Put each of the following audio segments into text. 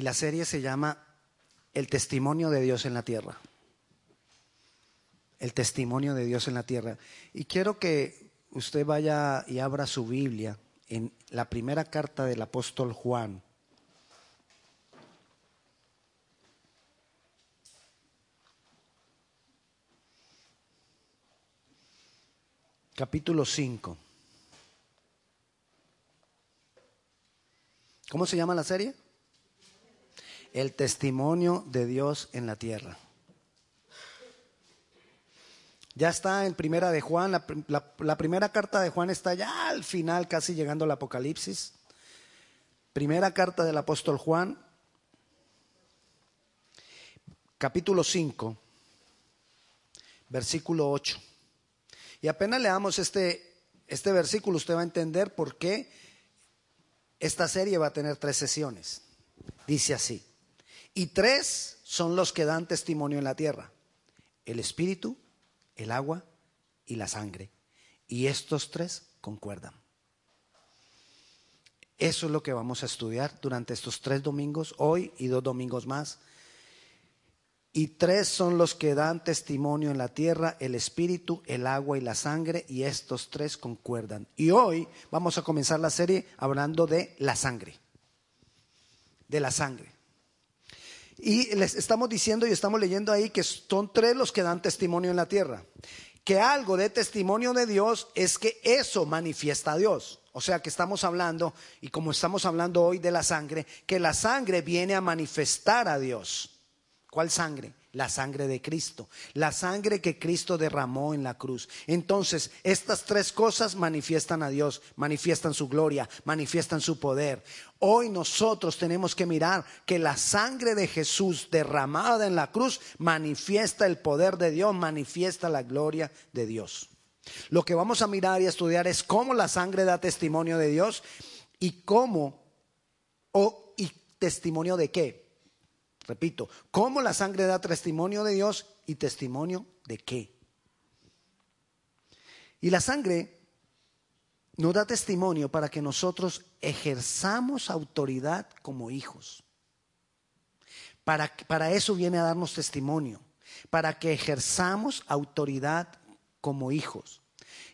y la serie se llama El testimonio de Dios en la tierra. El testimonio de Dios en la tierra. Y quiero que usted vaya y abra su Biblia en la primera carta del apóstol Juan. Capítulo 5. ¿Cómo se llama la serie? El testimonio de Dios en la tierra. Ya está en primera de Juan, la, primera carta de Juan está ya al final, casi llegando al Apocalipsis. Primera carta del apóstol Juan, capítulo 5, versículo 8. Y apenas leamos este, este versículo, usted va a entender por qué esta serie va a tener tres sesiones. Dice así, y tres son los que dan testimonio en la tierra, el Espíritu, el agua y la sangre. Y estos tres concuerdan. Eso es lo que vamos a estudiar durante estos tres domingos, hoy y dos domingos más. Y tres son los que dan testimonio en la tierra, el espíritu, el agua y la sangre, y estos tres concuerdan. Y hoy vamos a comenzar la serie hablando de la sangre, de la sangre. Y les estamos diciendo y estamos leyendo ahí que son tres los que dan testimonio en la tierra. Que algo de testimonio de Dios es que eso manifiesta a Dios. O sea que estamos hablando, y como estamos hablando hoy de la sangre, que la sangre viene a manifestar a Dios. ¿Cuál sangre? La sangre de Cristo, la sangre que Cristo derramó en la cruz. Entonces, estas tres cosas manifiestan a Dios, manifiestan su gloria, manifiestan su poder. Hoy nosotros tenemos que mirar que la sangre de Jesús derramada en la cruz manifiesta el poder de Dios, manifiesta la gloria de Dios. Lo que vamos a mirar y estudiar es cómo la sangre da testimonio de Dios y cómo, o y testimonio de qué, Repito, ¿cómo la sangre da testimonio de Dios y testimonio de qué? Y la sangre nos da testimonio para que nosotros ejerzamos autoridad como hijos. Para, para eso viene a darnos testimonio, para que ejerzamos autoridad como hijos.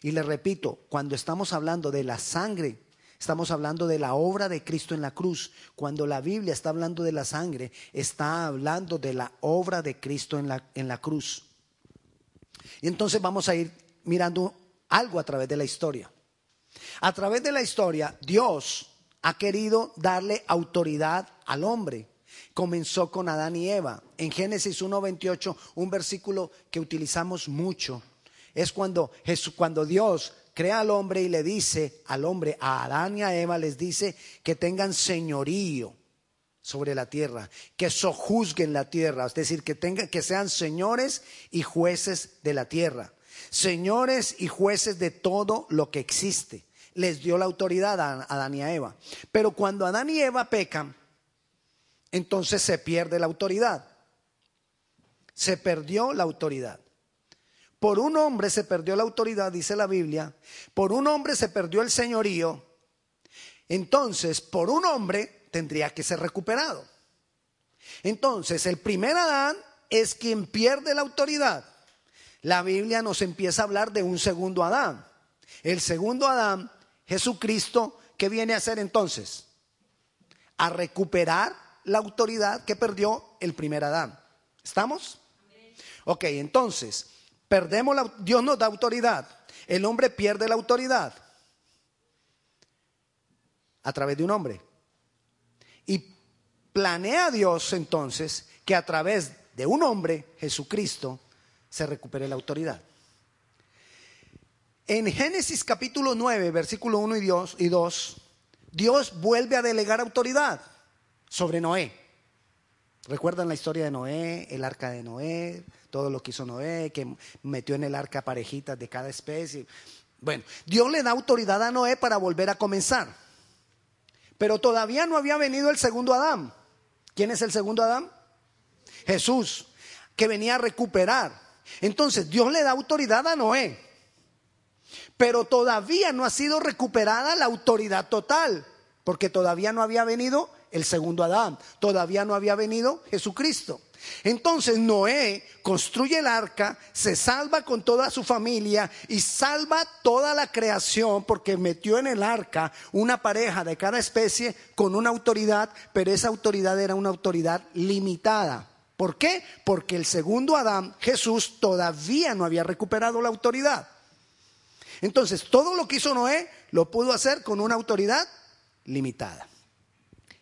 Y le repito, cuando estamos hablando de la sangre Estamos hablando de la obra de Cristo en la cruz. Cuando la Biblia está hablando de la sangre, está hablando de la obra de Cristo en la, en la cruz. Y entonces vamos a ir mirando algo a través de la historia. A través de la historia, Dios ha querido darle autoridad al hombre. Comenzó con Adán y Eva. En Génesis 1.28, un versículo que utilizamos mucho, es cuando, Jesús, cuando Dios crea al hombre y le dice al hombre, a Adán y a Eva les dice que tengan señorío sobre la tierra, que sojuzguen la tierra, es decir, que tengan que sean señores y jueces de la tierra, señores y jueces de todo lo que existe. Les dio la autoridad a Adán y a Eva. Pero cuando Adán y Eva pecan, entonces se pierde la autoridad. Se perdió la autoridad. Por un hombre se perdió la autoridad, dice la Biblia. Por un hombre se perdió el señorío. Entonces, por un hombre tendría que ser recuperado. Entonces, el primer Adán es quien pierde la autoridad. La Biblia nos empieza a hablar de un segundo Adán. El segundo Adán, Jesucristo, ¿qué viene a hacer entonces? A recuperar la autoridad que perdió el primer Adán. ¿Estamos? Ok, entonces, Perdemos la, Dios nos da autoridad. El hombre pierde la autoridad a través de un hombre. Y planea Dios entonces que a través de un hombre, Jesucristo, se recupere la autoridad. En Génesis capítulo 9, versículo 1 y 2, Dios vuelve a delegar autoridad sobre Noé. ¿Recuerdan la historia de Noé, el arca de Noé, todo lo que hizo Noé, que metió en el arca parejitas de cada especie. Bueno, Dios le da autoridad a Noé para volver a comenzar. Pero todavía no había venido el segundo Adán. ¿Quién es el segundo Adán? Jesús, que venía a recuperar. Entonces Dios le da autoridad a Noé. Pero todavía no ha sido recuperada la autoridad total, porque todavía no había venido El segundo Adán. Todavía no había venido Jesucristo. Entonces Noé construye el arca, se salva con toda su familia y salva toda la creación porque metió en el arca una pareja de cada especie con una autoridad, pero esa autoridad era una autoridad limitada. ¿Por qué? Porque el segundo Adán, Jesús, todavía no había recuperado la autoridad. Entonces, todo lo que hizo Noé lo pudo hacer con una autoridad limitada.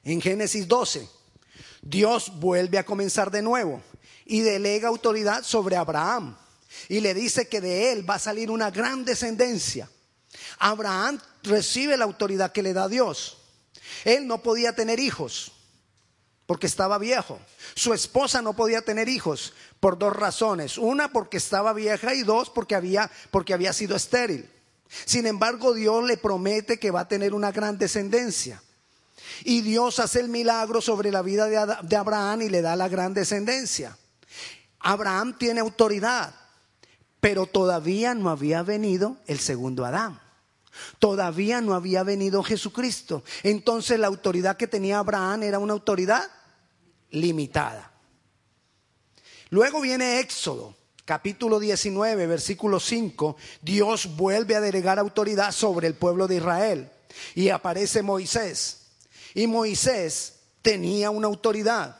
En Génesis 12, Dios vuelve a comenzar de nuevo y delega autoridad sobre Abraham y le dice que de él va a salir una gran descendencia. Abraham recibe la autoridad que le da Dios. Él no podía tener hijos porque estaba viejo. Su esposa no podía tener hijos por dos razones. Una porque estaba vieja y dos porque había, porque había sido estéril. Sin embargo, Dios le promete que va a tener una gran descendencia. Y Dios hace el milagro sobre la vida de Abraham y le da la gran descendencia. Abraham tiene autoridad, pero todavía no había venido el segundo Adán. Todavía no había venido Jesucristo. Entonces la autoridad que tenía Abraham era una autoridad limitada. Luego viene Éxodo, capítulo 19, versículo 5. Dios vuelve a delegar autoridad sobre el pueblo de Israel. Y aparece Moisés. Y Moisés tenía una autoridad.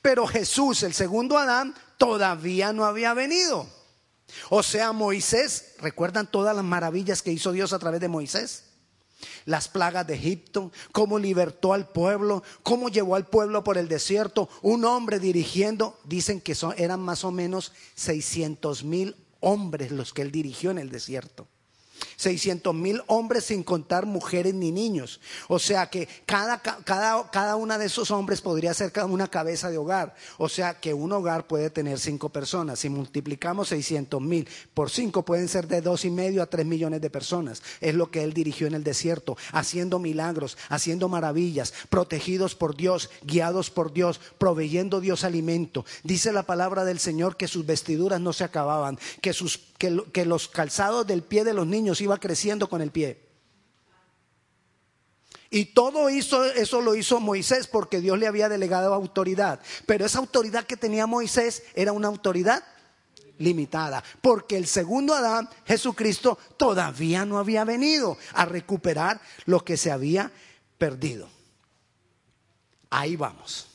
Pero Jesús, el segundo Adán, todavía no había venido. O sea, Moisés, ¿recuerdan todas las maravillas que hizo Dios a través de Moisés? Las plagas de Egipto, cómo libertó al pueblo, cómo llevó al pueblo por el desierto, un hombre dirigiendo, dicen que son, eran más o menos 600 mil hombres los que él dirigió en el desierto. 600 mil hombres sin contar mujeres ni niños. O sea que cada, cada, cada de esos hombres podría ser una cabeza de hogar. O sea que un hogar puede tener cinco personas. Si multiplicamos 600 mil por cinco pueden ser de dos y medio a tres millones de personas. Es lo que él dirigió en el desierto, haciendo milagros, haciendo maravillas, protegidos por Dios, guiados por Dios, proveyendo Dios alimento. Dice la palabra del Señor que sus vestiduras no se acababan, que sus que, los calzados del pie de los niños iba creciendo con el pie. Y todo hizo, eso lo hizo Moisés porque Dios le había delegado autoridad. Pero esa autoridad que tenía Moisés era una autoridad limitada. Porque el segundo Adán, Jesucristo, todavía no había venido a recuperar lo que se había perdido. Ahí vamos.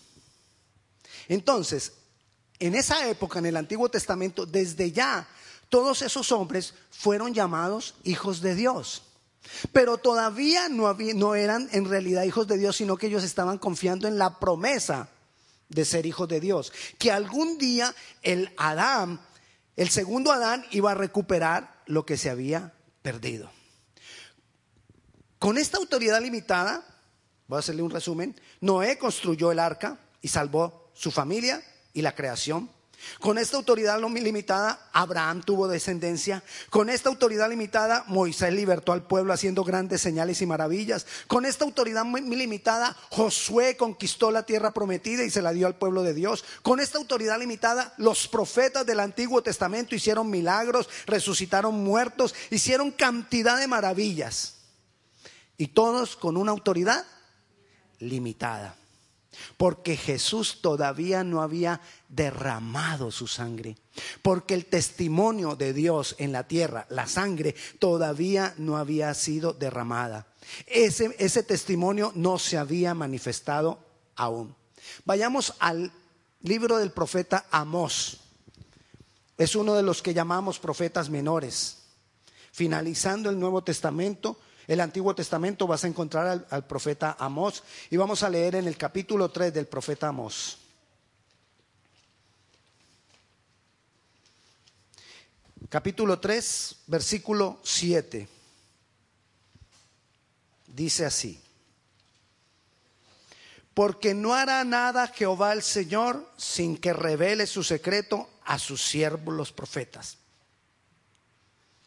Entonces, en esa época, en el Antiguo Testamento, desde ya todos esos hombres fueron llamados hijos de Dios. Pero todavía no, eran en realidad hijos de Dios, sino que ellos estaban confiando en la promesa de ser hijos de Dios. Que algún día el Adán, el segundo Adán, iba a recuperar lo que se había perdido. Con esta autoridad limitada, voy a hacerle un resumen, Noé construyó el arca y salvó su familia y la creación. Con esta autoridad limitada, Abraham tuvo descendencia. Con esta autoridad limitada, Moisés libertó al pueblo haciendo grandes señales y maravillas. Con esta autoridad limitada, Josué conquistó la tierra prometida y se la dio al pueblo de Dios. Con esta autoridad limitada, los profetas del Antiguo Testamento hicieron milagros, resucitaron muertos, hicieron cantidad de maravillas. Y todos con una autoridad limitada porque Jesús todavía no había derramado su sangre, porque el testimonio de Dios en la tierra, la sangre, todavía no había sido derramada. Ese, ese testimonio no se había manifestado aún. Vayamos al libro del profeta Amós. Es uno de los que llamamos profetas menores. Finalizando el Nuevo Testamento, el Antiguo Testamento vas a encontrar al, profeta Amós y vamos a leer en el capítulo 3 del profeta Amós. Capítulo 3, versículo 7. Dice así. Porque no hará nada Jehová el Señor sin que revele su secreto a sus siervos los profetas.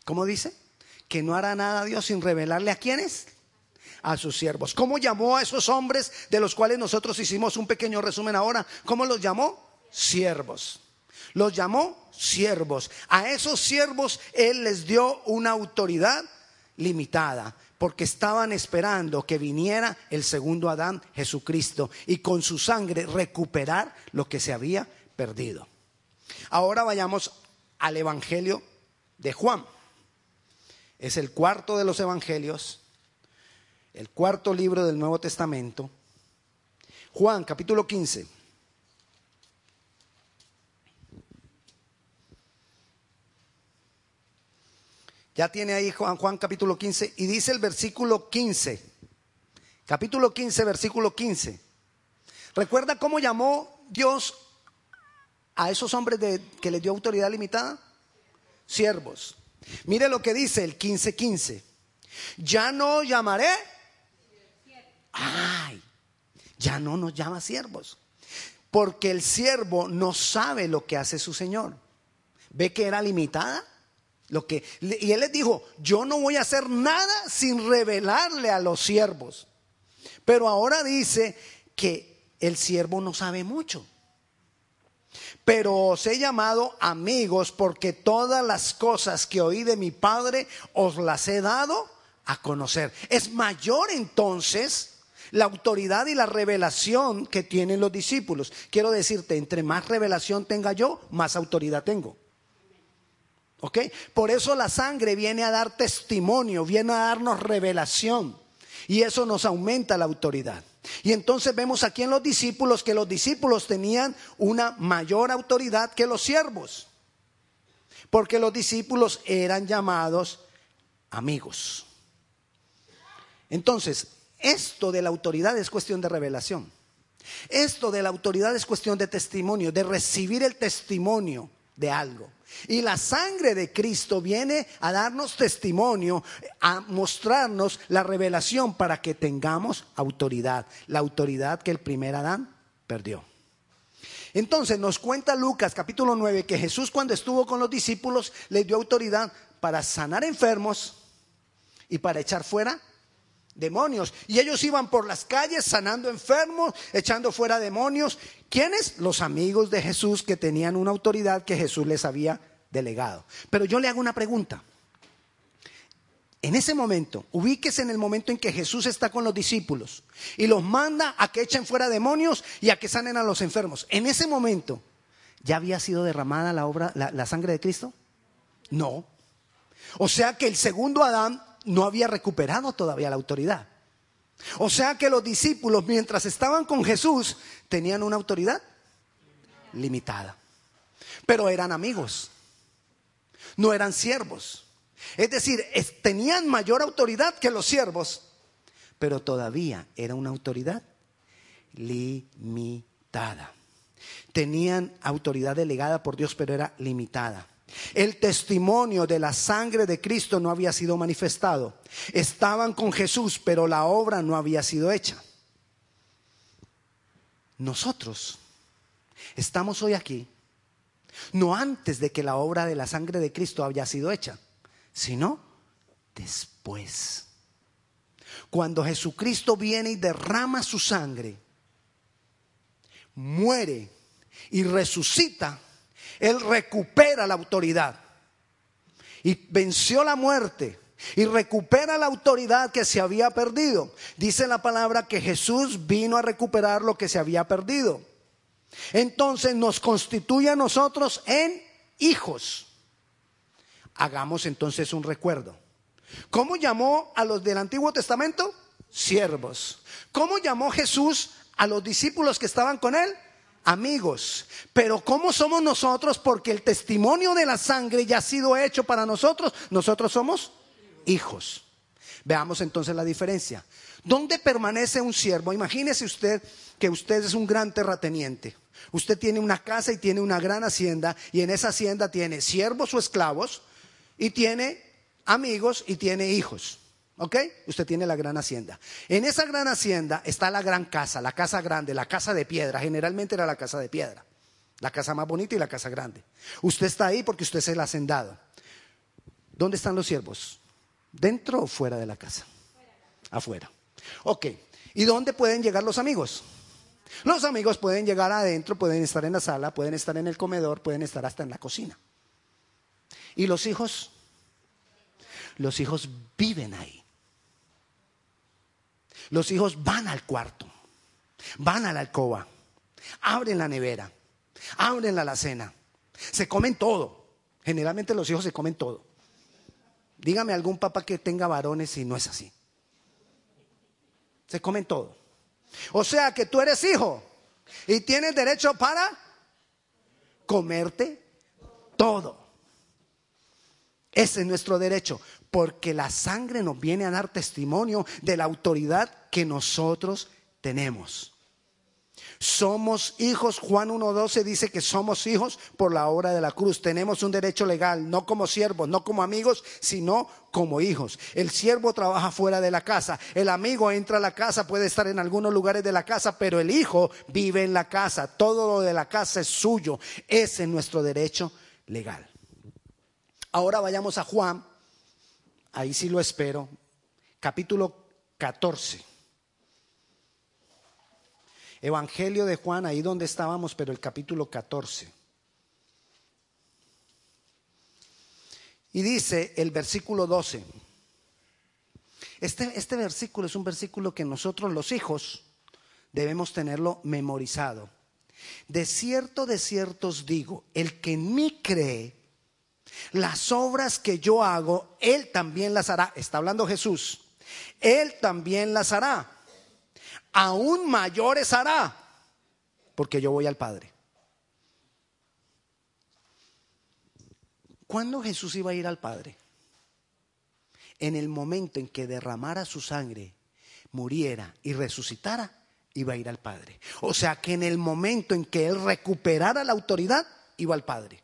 ¿Cómo dice? Que no hará nada a Dios sin revelarle a quienes a sus siervos. ¿Cómo llamó a esos hombres de los cuales nosotros hicimos un pequeño resumen ahora? ¿Cómo los llamó? Siervos. Los llamó siervos. A esos siervos Él les dio una autoridad limitada porque estaban esperando que viniera el segundo Adán, Jesucristo, y con su sangre recuperar lo que se había perdido. Ahora vayamos al Evangelio de Juan. Es el cuarto de los Evangelios, el cuarto libro del Nuevo Testamento. Juan, capítulo 15. Ya tiene ahí Juan, Juan capítulo 15 y dice el versículo 15. Capítulo 15, versículo 15. ¿Recuerda cómo llamó Dios a esos hombres de, que les dio autoridad limitada? Siervos. Mire lo que dice el 15:15. 15. Ya no llamaré. Ay, ya no nos llama siervos. Porque el siervo no sabe lo que hace su Señor. ¿Ve que era limitada? Lo que, y él les dijo, yo no voy a hacer nada sin revelarle a los siervos. Pero ahora dice que el siervo no sabe mucho. Pero os he llamado amigos porque todas las cosas que oí de mi Padre os las he dado a conocer. Es mayor entonces la autoridad y la revelación que tienen los discípulos. Quiero decirte, entre más revelación tenga yo, más autoridad tengo. ¿Ok? Por eso la sangre viene a dar testimonio, viene a darnos revelación. Y eso nos aumenta la autoridad. Y entonces vemos aquí en los discípulos que los discípulos tenían una mayor autoridad que los siervos. Porque los discípulos eran llamados amigos. Entonces, esto de la autoridad es cuestión de revelación. Esto de la autoridad es cuestión de testimonio, de recibir el testimonio de algo. Y la sangre de Cristo viene a darnos testimonio, a mostrarnos la revelación para que tengamos autoridad, la autoridad que el primer Adán perdió. Entonces nos cuenta Lucas capítulo 9 que Jesús cuando estuvo con los discípulos les dio autoridad para sanar enfermos y para echar fuera demonios. Y ellos iban por las calles sanando enfermos, echando fuera demonios. ¿Quiénes? Los amigos de Jesús que tenían una autoridad que Jesús les había delegado. Pero yo le hago una pregunta. En ese momento, ubíquese en el momento en que Jesús está con los discípulos y los manda a que echen fuera demonios y a que sanen a los enfermos. En ese momento, ¿ya había sido derramada la obra, la, la sangre de Cristo? No. O sea que el segundo Adán no había recuperado todavía la autoridad. O sea que los discípulos, mientras estaban con Jesús, tenían una autoridad limitada. Pero eran amigos, no eran siervos. Es decir, tenían mayor autoridad que los siervos, pero todavía era una autoridad limitada. Tenían autoridad delegada por Dios, pero era limitada. El testimonio de la sangre de Cristo no había sido manifestado. Estaban con Jesús, pero la obra no había sido hecha. Nosotros estamos hoy aquí, no antes de que la obra de la sangre de Cristo haya sido hecha, sino después. Cuando Jesucristo viene y derrama su sangre, muere y resucita, él recupera la autoridad. Y venció la muerte. Y recupera la autoridad que se había perdido. Dice la palabra que Jesús vino a recuperar lo que se había perdido. Entonces nos constituye a nosotros en hijos. Hagamos entonces un recuerdo. ¿Cómo llamó a los del Antiguo Testamento? Siervos. ¿Cómo llamó Jesús a los discípulos que estaban con él? Amigos. Pero ¿cómo somos nosotros? Porque el testimonio de la sangre ya ha sido hecho para nosotros. Nosotros somos hijos. Veamos entonces la diferencia. ¿Dónde permanece un siervo? Imagínese usted que usted es un gran terrateniente. Usted tiene una casa y tiene una gran hacienda y en esa hacienda tiene siervos o esclavos y tiene amigos y tiene hijos. ¿Ok? Usted tiene la gran hacienda. En esa gran hacienda está la gran casa, la casa grande, la casa de piedra. Generalmente era la casa de piedra. La casa más bonita y la casa grande. Usted está ahí porque usted es el hacendado. ¿Dónde están los siervos? ¿Dentro o fuera de la casa? Afuera. Ok. ¿Y dónde pueden llegar los amigos? Los amigos pueden llegar adentro, pueden estar en la sala, pueden estar en el comedor, pueden estar hasta en la cocina. ¿Y los hijos? Los hijos viven ahí. Los hijos van al cuarto, van a la alcoba, abren la nevera, abren la alacena, se comen todo. Generalmente los hijos se comen todo. Dígame algún papá que tenga varones y no es así. Se comen todo. O sea que tú eres hijo y tienes derecho para comerte todo. Ese es nuestro derecho, porque la sangre nos viene a dar testimonio de la autoridad que nosotros tenemos. Somos hijos, Juan 1.12 dice que somos hijos por la obra de la cruz. Tenemos un derecho legal, no como siervos, no como amigos, sino como hijos. El siervo trabaja fuera de la casa, el amigo entra a la casa, puede estar en algunos lugares de la casa, pero el hijo vive en la casa. Todo lo de la casa es suyo. Ese es nuestro derecho legal. Ahora vayamos a Juan, ahí sí lo espero, capítulo 14. Evangelio de Juan, ahí donde estábamos, pero el capítulo 14. Y dice el versículo 12. Este, este versículo es un versículo que nosotros los hijos debemos tenerlo memorizado. De cierto, de cierto os digo, el que en mí cree, las obras que yo hago, él también las hará. Está hablando Jesús. Él también las hará aún mayores hará, porque yo voy al Padre. ¿Cuándo Jesús iba a ir al Padre? En el momento en que derramara su sangre, muriera y resucitara, iba a ir al Padre. O sea que en el momento en que Él recuperara la autoridad, iba al Padre.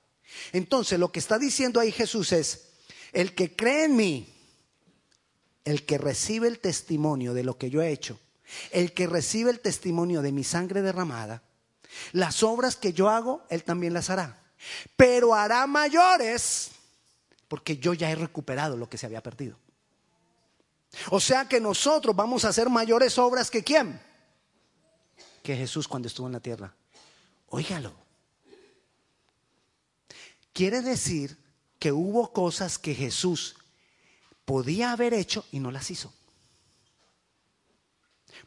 Entonces lo que está diciendo ahí Jesús es, el que cree en mí, el que recibe el testimonio de lo que yo he hecho, el que recibe el testimonio de mi sangre derramada, las obras que yo hago, Él también las hará. Pero hará mayores porque yo ya he recuperado lo que se había perdido. O sea que nosotros vamos a hacer mayores obras que quién? Que Jesús cuando estuvo en la tierra. Óigalo. Quiere decir que hubo cosas que Jesús podía haber hecho y no las hizo.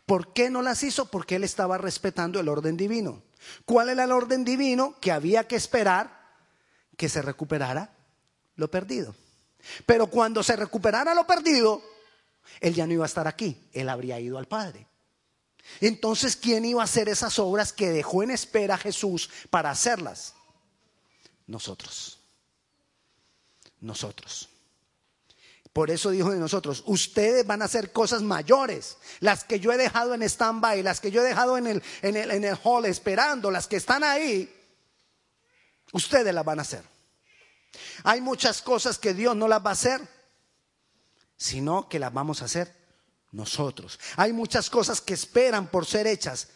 ¿Por qué no las hizo? Porque él estaba respetando el orden divino. ¿Cuál era el orden divino? Que había que esperar que se recuperara lo perdido. Pero cuando se recuperara lo perdido, él ya no iba a estar aquí, él habría ido al Padre. Entonces, ¿quién iba a hacer esas obras que dejó en espera Jesús para hacerlas? Nosotros. Nosotros. Por eso dijo de nosotros, ustedes van a hacer cosas mayores, las que yo he dejado en stand-by, las que yo he dejado en el, en, el, en el hall esperando, las que están ahí, ustedes las van a hacer. Hay muchas cosas que Dios no las va a hacer, sino que las vamos a hacer nosotros. Hay muchas cosas que esperan por ser hechas,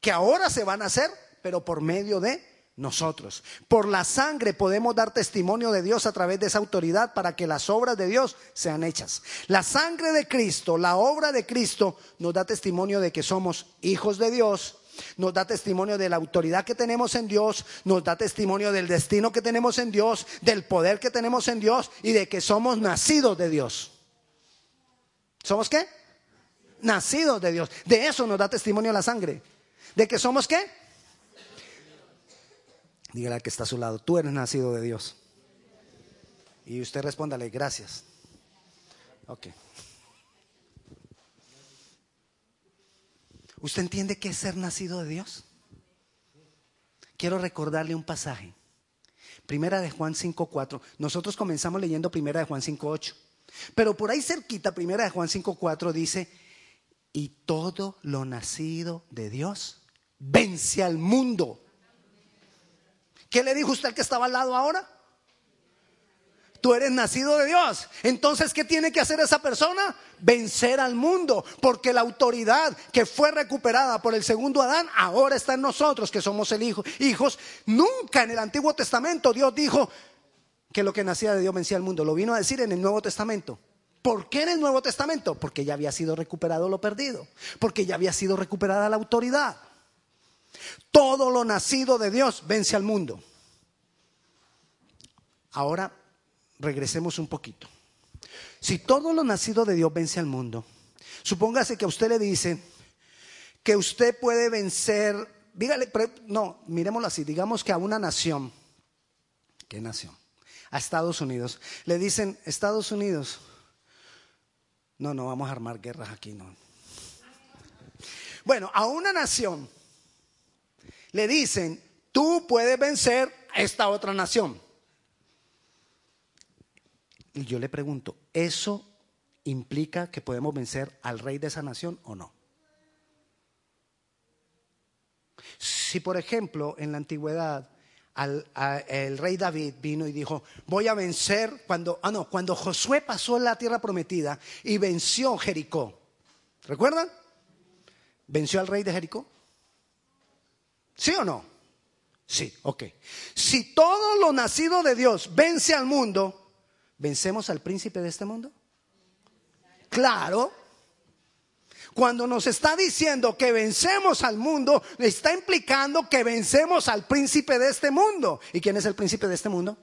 que ahora se van a hacer, pero por medio de nosotros. Por la sangre podemos dar testimonio de Dios a través de esa autoridad para que las obras de Dios sean hechas. La sangre de Cristo, la obra de Cristo, nos da testimonio de que somos hijos de Dios, nos da testimonio de la autoridad que tenemos en Dios, nos da testimonio del destino que tenemos en Dios, del poder que tenemos en Dios y de que somos nacidos de Dios. ¿Somos qué? Nacidos de Dios. De eso nos da testimonio la sangre. ¿De que somos qué? Dígale al que está a su lado, tú eres nacido de Dios. Y usted respóndale, gracias. Ok. ¿Usted entiende qué es ser nacido de Dios? Quiero recordarle un pasaje. Primera de Juan 5.4. Nosotros comenzamos leyendo Primera de Juan 5.8. Pero por ahí cerquita, Primera de Juan 5.4 dice, y todo lo nacido de Dios vence al mundo. ¿Qué le dijo usted al que estaba al lado ahora? Tú eres nacido de Dios. Entonces, ¿qué tiene que hacer esa persona? Vencer al mundo. Porque la autoridad que fue recuperada por el segundo Adán ahora está en nosotros, que somos el hijo, hijos. Nunca en el Antiguo Testamento Dios dijo que lo que nacía de Dios vencía al mundo. Lo vino a decir en el Nuevo Testamento. ¿Por qué en el Nuevo Testamento? Porque ya había sido recuperado lo perdido. Porque ya había sido recuperada la autoridad. Todo lo nacido de Dios vence al mundo. Ahora regresemos un poquito. Si todo lo nacido de Dios vence al mundo, Supóngase que a usted le dicen que usted puede vencer, dígale, no, miremoslo así, digamos que a una nación, ¿qué nación? A Estados Unidos. Le dicen, Estados Unidos, no, no vamos a armar guerras aquí, no. Bueno, a una nación le dicen, tú puedes vencer a esta otra nación. Y yo le pregunto, ¿eso implica que podemos vencer al rey de esa nación o no? Si, por ejemplo, en la antigüedad el rey David vino y dijo, voy a vencer cuando, ah, no, cuando Josué pasó la tierra prometida y venció Jericó. ¿Recuerdan? ¿Venció al rey de Jericó? ¿Sí o no? Sí, ok. Si todo lo nacido de Dios vence al mundo, ¿vencemos al príncipe de este mundo? Claro. Cuando nos está diciendo que vencemos al mundo, está implicando que vencemos al príncipe de este mundo. ¿Y quién es el príncipe de este mundo?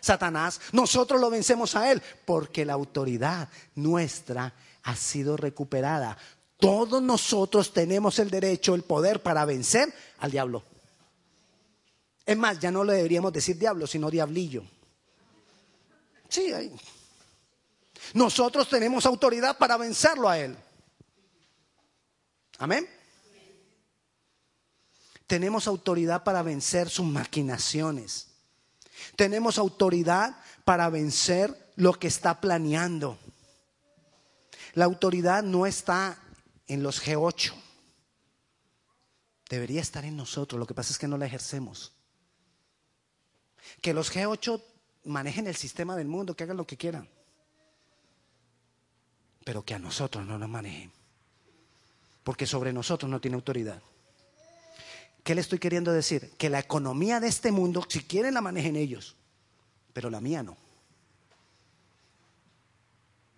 Satanás. Nosotros lo vencemos a él porque la autoridad nuestra ha sido recuperada. Todos nosotros tenemos el derecho, el poder para vencer al diablo. Es más, ya no le deberíamos decir diablo, sino diablillo. Sí, ahí. Nosotros tenemos autoridad para vencerlo a él. Amén. Tenemos autoridad para vencer sus maquinaciones. Tenemos autoridad para vencer lo que está planeando. La autoridad no está en los G8. Debería estar en nosotros. Lo que pasa es que no la ejercemos. Que los G8 manejen el sistema del mundo, que hagan lo que quieran. Pero que a nosotros no nos manejen porque sobre nosotros no tiene autoridad. ¿Qué le estoy queriendo decir? Que la economía de este mundo, si quieren, la manejen ellos, pero la mía no.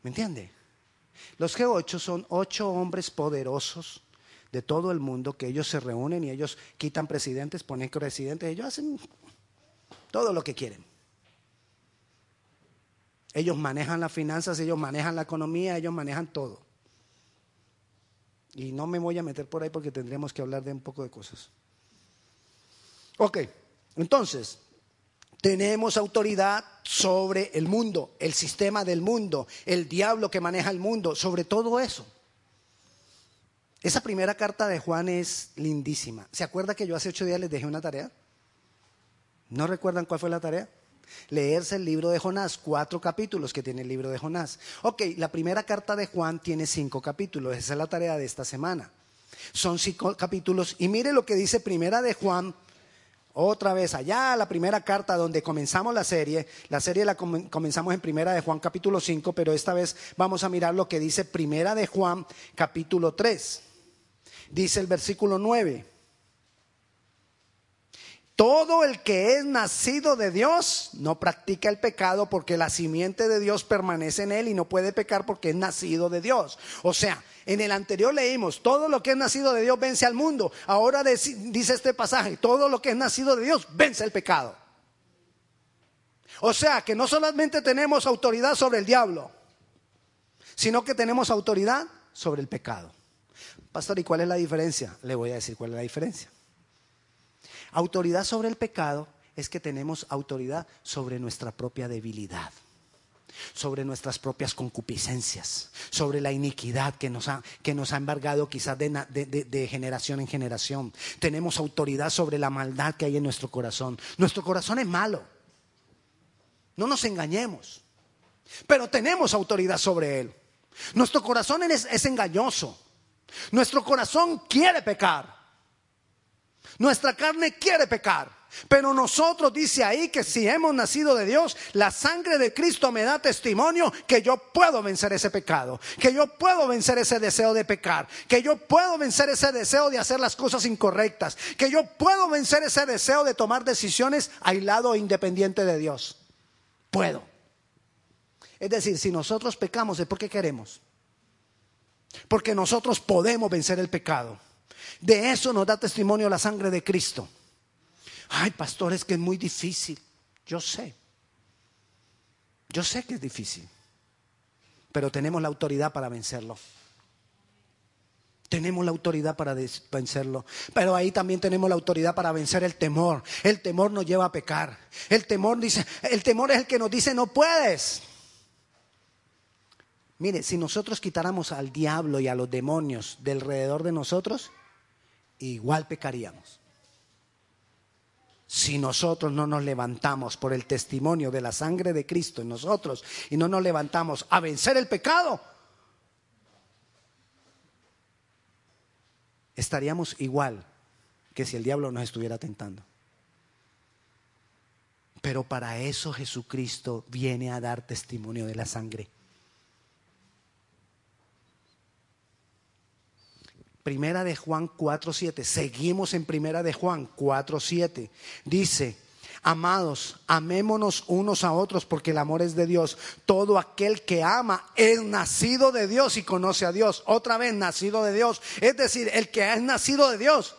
¿Me entiende? Los G8 son ocho hombres poderosos de todo el mundo que ellos se reúnen y ellos quitan presidentes, ponen presidentes, ellos hacen todo lo que quieren. Ellos manejan las finanzas, ellos manejan la economía, ellos manejan todo. Y no me voy a meter por ahí porque tendríamos que hablar de un poco de cosas. Ok, entonces, tenemos autoridad sobre el mundo, el sistema del mundo, el diablo que maneja el mundo, sobre todo eso. Esa primera carta de Juan es lindísima. ¿Se acuerda que yo hace ocho días les dejé una tarea? ¿No recuerdan cuál fue la tarea? leerse el libro de Jonás, cuatro capítulos que tiene el libro de Jonás. Ok, la primera carta de Juan tiene cinco capítulos, esa es la tarea de esta semana. Son cinco capítulos y mire lo que dice primera de Juan, otra vez allá, la primera carta donde comenzamos la serie. La serie la comenzamos en primera de Juan capítulo 5, pero esta vez vamos a mirar lo que dice primera de Juan capítulo 3. Dice el versículo 9. Todo el que es nacido de Dios no practica el pecado porque la simiente de Dios permanece en él y no puede pecar porque es nacido de Dios. O sea, en el anterior leímos, todo lo que es nacido de Dios vence al mundo. Ahora dice este pasaje, todo lo que es nacido de Dios vence el pecado. O sea, que no solamente tenemos autoridad sobre el diablo, sino que tenemos autoridad sobre el pecado. Pastor, ¿y cuál es la diferencia? Le voy a decir cuál es la diferencia. Autoridad sobre el pecado es que tenemos autoridad sobre nuestra propia debilidad, sobre nuestras propias concupiscencias, sobre la iniquidad que nos ha, que nos ha embargado quizás de, generación en generación. Tenemos autoridad sobre la maldad que hay en nuestro corazón. Nuestro corazón es malo. No nos engañemos. Pero tenemos autoridad sobre él. Nuestro corazón es engañoso. Nuestro corazón quiere pecar. Nuestra carne quiere pecar. Pero nosotros dice ahí que si hemos nacido de Dios, la sangre de Cristo me da testimonio que yo puedo vencer ese pecado, que yo puedo vencer ese deseo de pecar, que yo puedo vencer ese deseo de hacer las cosas incorrectas, que yo puedo vencer ese deseo de tomar decisiones aislado e independiente de Dios. Puedo. Es decir, si nosotros pecamos es porque queremos. Porque nosotros podemos vencer el pecado. De eso nos da testimonio la sangre de Cristo. Ay, pastor, es que es muy difícil. Yo sé. Yo sé que es difícil. Pero tenemos la autoridad para vencerlo. Tenemos la autoridad para vencerlo. Pero ahí también tenemos la autoridad para vencer el temor. El temor nos lleva a pecar. El temor dice, el temor es el que nos dice no puedes. Mire, si nosotros quitáramos al diablo y a los demonios de alrededor de nosotros, igual pecaríamos. Si nosotros no nos levantamos por el testimonio de la sangre de Cristo en nosotros y no nos levantamos a vencer el pecado, estaríamos igual que si el diablo nos estuviera tentando. Pero para eso Jesucristo viene a dar testimonio de la sangre. Primera de Juan 4.7. Seguimos en Primera de Juan 4.7. Dice, Amados, amémonos unos a otros porque el amor es de Dios. Todo aquel que ama es nacido de Dios y conoce a Dios. Otra vez, nacido de Dios. Es decir, el que es nacido de Dios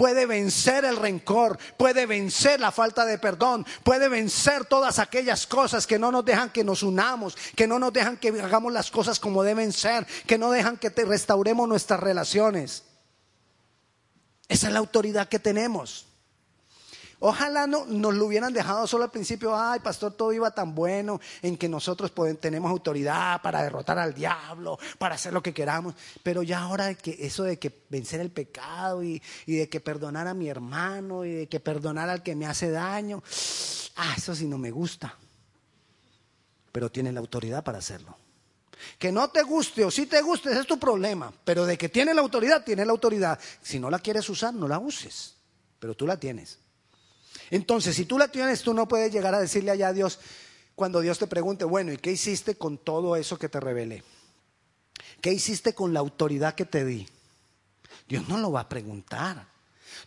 puede vencer el rencor, puede vencer la falta de perdón, puede vencer todas aquellas cosas que no nos dejan que nos unamos, que no nos dejan que hagamos las cosas como deben ser, que no dejan que te restauremos nuestras relaciones. Esa es la autoridad que tenemos. Ojalá no, nos lo hubieran dejado solo al principio, ay pastor, todo iba tan bueno en que nosotros tenemos autoridad para derrotar al diablo, para hacer lo que queramos, pero ya ahora que eso de que vencer el pecado y, de que perdonar a mi hermano y de que perdonar al que me hace daño, ah, eso sí no me gusta, pero tiene la autoridad para hacerlo. Que no te guste o si te guste, ese es tu problema, pero de que tiene la autoridad, tiene la autoridad. Si no la quieres usar, no la uses, pero tú la tienes. Entonces, si tú la tienes, tú no puedes llegar a decirle allá a Dios cuando Dios te pregunte, bueno, ¿y qué hiciste con todo eso que te revelé? ¿Qué hiciste con la autoridad que te di? Dios no lo va a preguntar.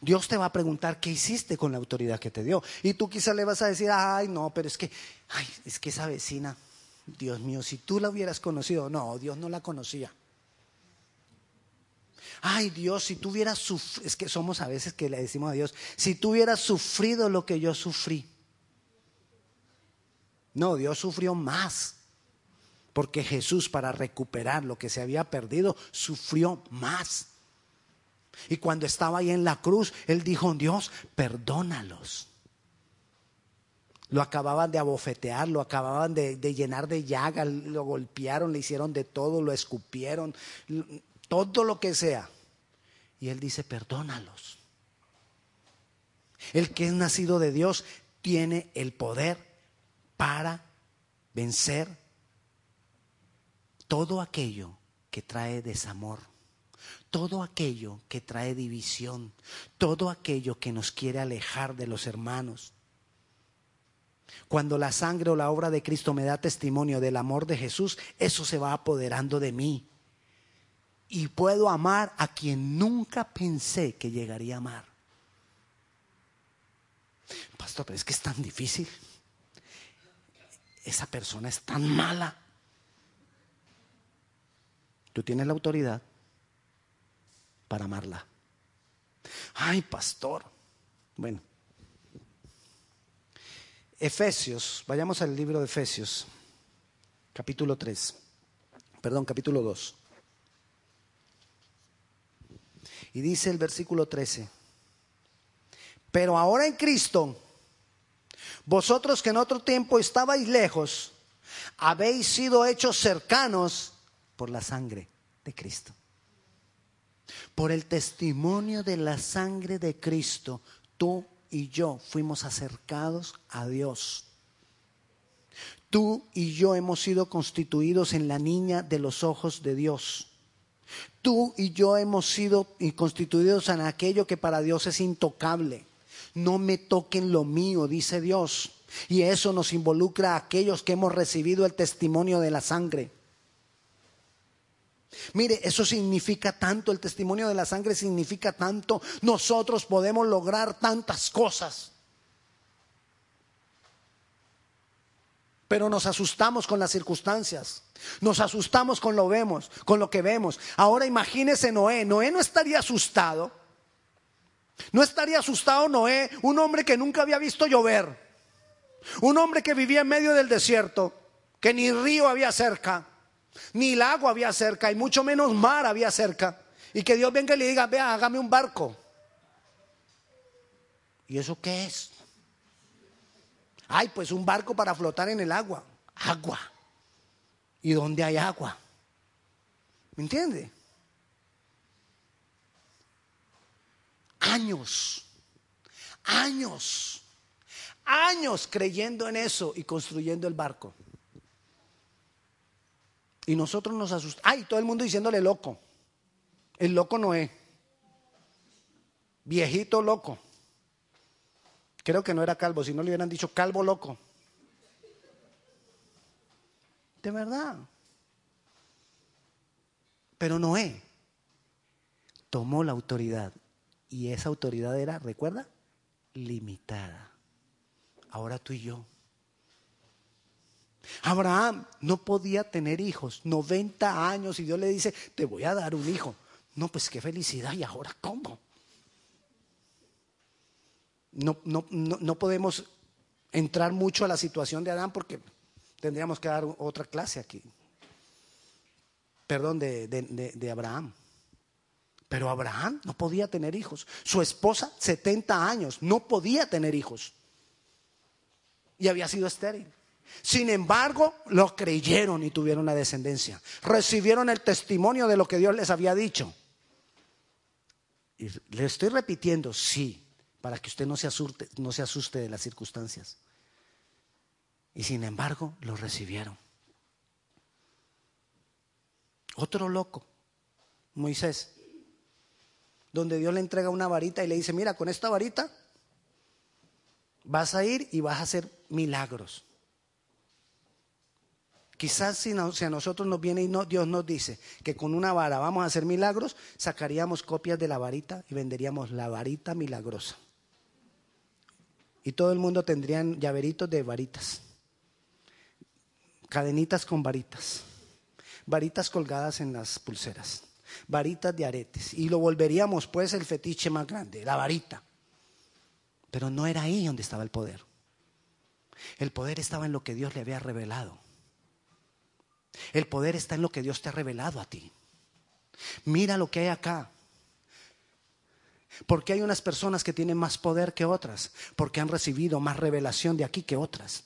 Dios te va a preguntar qué hiciste con la autoridad que te dio. Y tú quizás le vas a decir, ay, no, pero es que, ay, es que esa vecina, Dios mío, si tú la hubieras conocido, no, Dios no la conocía ay Dios, si tú hubieras sufrido, es que somos a veces que le decimos a Dios, si tú hubieras sufrido lo que yo sufrí. No, Dios sufrió más. Porque Jesús para recuperar lo que se había perdido, sufrió más. Y cuando estaba ahí en la cruz, Él dijo, Dios, perdónalos. Lo acababan de abofetear, lo acababan de, de llenar de llagas, lo golpearon, le hicieron de todo, lo escupieron, todo lo que sea. Y Él dice, perdónalos. El que es nacido de Dios tiene el poder para vencer todo aquello que trae desamor, todo aquello que trae división, todo aquello que nos quiere alejar de los hermanos. Cuando la sangre o la obra de Cristo me da testimonio del amor de Jesús, eso se va apoderando de mí y puedo amar a quien nunca pensé que llegaría a amar. Pastor, pero es que es tan difícil. Esa persona es tan mala. Tú tienes la autoridad para amarla. Ay, pastor. Bueno. Efesios, vayamos al libro de Efesios, capítulo 3. Perdón, capítulo 2. Y dice el versículo 13, pero ahora en Cristo, vosotros que en otro tiempo estabais lejos, habéis sido hechos cercanos por la sangre de Cristo. Por el testimonio de la sangre de Cristo, tú y yo fuimos acercados a Dios. Tú y yo hemos sido constituidos en la niña de los ojos de Dios. Tú y yo hemos sido constituidos en aquello que para Dios es intocable. No me toquen lo mío, dice Dios. Y eso nos involucra a aquellos que hemos recibido el testimonio de la sangre. Mire, eso significa tanto, el testimonio de la sangre significa tanto. Nosotros podemos lograr tantas cosas. Pero nos asustamos con las circunstancias. Nos asustamos con lo vemos, con lo que vemos. Ahora imagínese Noé, Noé no estaría asustado. No estaría asustado Noé, un hombre que nunca había visto llover. Un hombre que vivía en medio del desierto, que ni río había cerca, ni lago había cerca y mucho menos mar había cerca. Y que Dios venga y le diga, vea, hágame un barco. ¿Y eso qué es? Ay, pues un barco para flotar en el agua. Agua. ¿Y dónde hay agua? ¿Me entiende? Años, años, años creyendo en eso y construyendo el barco. Y nosotros nos asustamos. Ay, todo el mundo diciéndole loco. El loco no es. Viejito loco. Creo que no era calvo, si no le hubieran dicho calvo loco. De verdad. Pero Noé tomó la autoridad y esa autoridad era, recuerda, limitada. Ahora tú y yo. Abraham no podía tener hijos, 90 años y Dios le dice, te voy a dar un hijo. No, pues qué felicidad. ¿Y ahora cómo? No, no, no, podemos entrar mucho a la situación de Adán porque tendríamos que dar otra clase aquí. Perdón, de, de, Abraham. Pero Abraham no podía tener hijos. Su esposa, 70 años, no podía tener hijos. Y había sido estéril. Sin embargo, lo creyeron y tuvieron la descendencia. Recibieron el testimonio de lo que Dios les había dicho. Y le estoy repitiendo, sí, para que usted no se, asuste, no se asuste de las circunstancias. Y sin embargo, lo recibieron. Otro loco, Moisés, donde Dios le entrega una varita y le dice, mira, con esta varita vas a ir y vas a hacer milagros. Quizás si, a nosotros nos viene y Dios nos dice que con una vara vamos a hacer milagros, sacaríamos copias de la varita y venderíamos la varita milagrosa. Y todo el mundo tendrían llaveritos de varitas. Cadenitas con varitas. Varitas colgadas en las pulseras. Varitas de aretes. Y lo volveríamos pues el fetiche más grande, la varita. Pero no era ahí donde estaba el poder. El poder estaba en lo que Dios le había revelado. El poder está en lo que Dios te ha revelado a ti. Mira lo que hay acá. Porque hay unas personas que tienen más poder que otras? Porque han recibido más revelación de aquí que otras.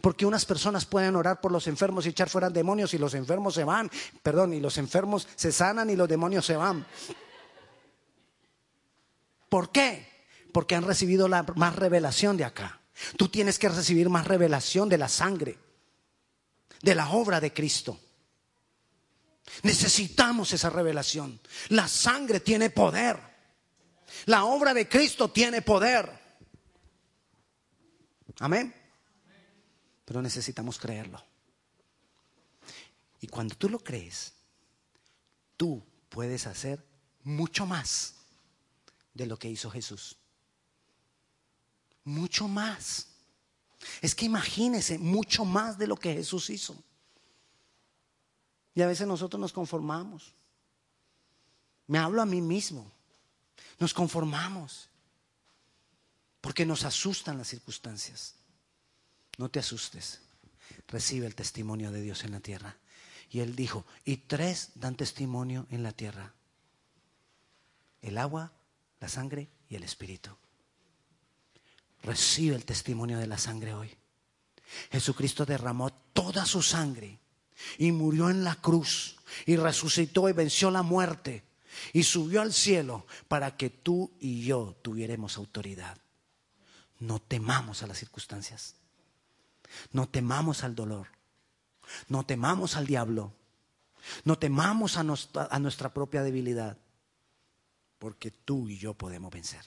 Porque unas personas pueden orar por los enfermos y echar fuera demonios y los enfermos se van. Perdón, y los enfermos se sanan y los demonios se van. ¿Por qué? Porque han recibido la más revelación de acá. Tú tienes que recibir más revelación de la sangre, de la obra de Cristo. Necesitamos esa revelación. La sangre tiene poder. La obra de Cristo tiene poder. Amén. Pero necesitamos creerlo. Y cuando tú lo crees, tú puedes hacer mucho más de lo que hizo Jesús. Mucho más. Es que imagínese mucho más de lo que Jesús hizo. Y a veces nosotros nos conformamos. Me hablo a mí mismo. Nos conformamos porque nos asustan las circunstancias. No te asustes, recibe el testimonio de Dios en la tierra. Y él dijo, y tres dan testimonio en la tierra. El agua, la sangre y el espíritu. Recibe el testimonio de la sangre hoy. Jesucristo derramó toda su sangre y murió en la cruz y resucitó y venció la muerte y subió al cielo para que tú y yo tuviéramos autoridad. No temamos a las circunstancias. No temamos al dolor. No temamos al diablo. No temamos a nuestra, nuestra propia debilidad. Porque tú y yo podemos vencer.